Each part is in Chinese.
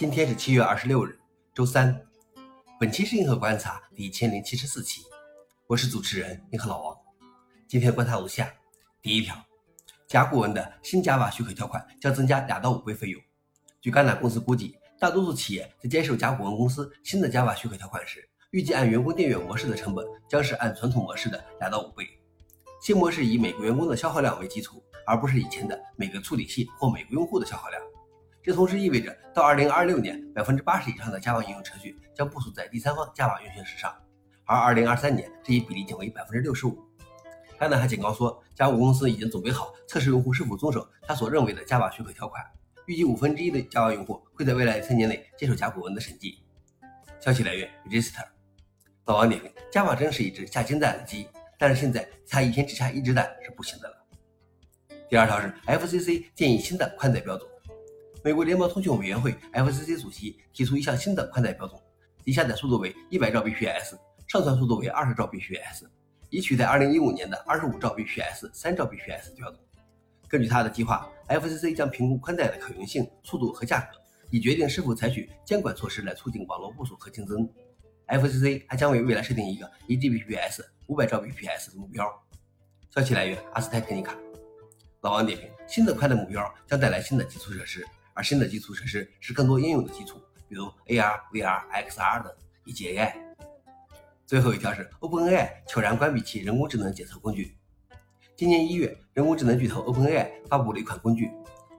今天是七月二十六日，周三。本期是硬核观察第一千零七十四期，我是主持人硬核老王。今天观察如下：第一条，甲骨文的新 Java 许可条款将增加两到五倍费用。据橄榄公司估计，大多数企业在接受甲骨文公司新的 Java 许可条款时，预计按员工订阅模式的成本将是按传统模式的两到五倍。新模式以每个员工的消耗量为基础，而不是以前的每个处理器或每个用户的消耗量。这同时意味着，到二零二六年，百分之八十以上的 Java 应用程序将部署在第三方 Java 运行时上，而二零二三年这一比例仅为百分之六十五。橄榄还警告说，甲骨公司已经准备好测试用户是否遵守他所认为的 Java 许可条款，预计五分之一的 Java 用户会在未来三年内接受甲骨文的审计。消息来源：Register。老王点评：Java 真是一只下金蛋的鸡，但是现在它一天只下一只蛋是不行的了。第二条是 FCC 建议新的宽带标准。美国联邦通讯委员会 （FCC） 主席提出一项新的宽带标准，其下载速度为100兆 bps，上传速度为20兆 bps，以取代2015年的25兆 bps、3兆 bps 标准。根据他的计划，FCC 将评估宽带的可用性、速度和价格，以决定是否采取监管措施来促进网络部署和竞争。FCC 还将为未来设定一个1 Gbps、500兆 bps 的目标。消息来源：阿斯泰克尼卡。老王点评：新的宽带目标将带来新的基础设施。而新的基础设施是更多应用的基础，比如 AR、VR、XR 等，以及 AI。最后一条是 OpenAI 悄然关闭其人工智能检测工具。今年一月，人工智能巨头 OpenAI 发布了一款工具，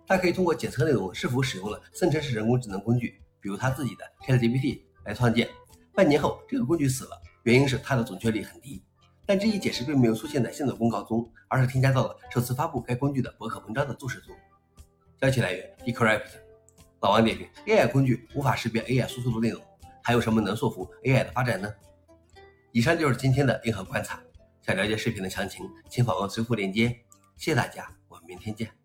它可以通过检测内容是否使用了生成式人工智能工具，比如它自己的 ChatGPT 来创建。半年后，这个工具死了，原因是它的准确率很低。但这一解释并没有出现在新的公告中，而是添加到了首次发布该工具的博客文章的注释中。消息来源：Decrypt。老王点评：AI 工具无法识别 AI 输出的内容，还有什么能说服 AI 的发展呢？以上就是今天的硬核观察。想了解视频的详情，请访问随附链接。谢谢大家，我们明天见。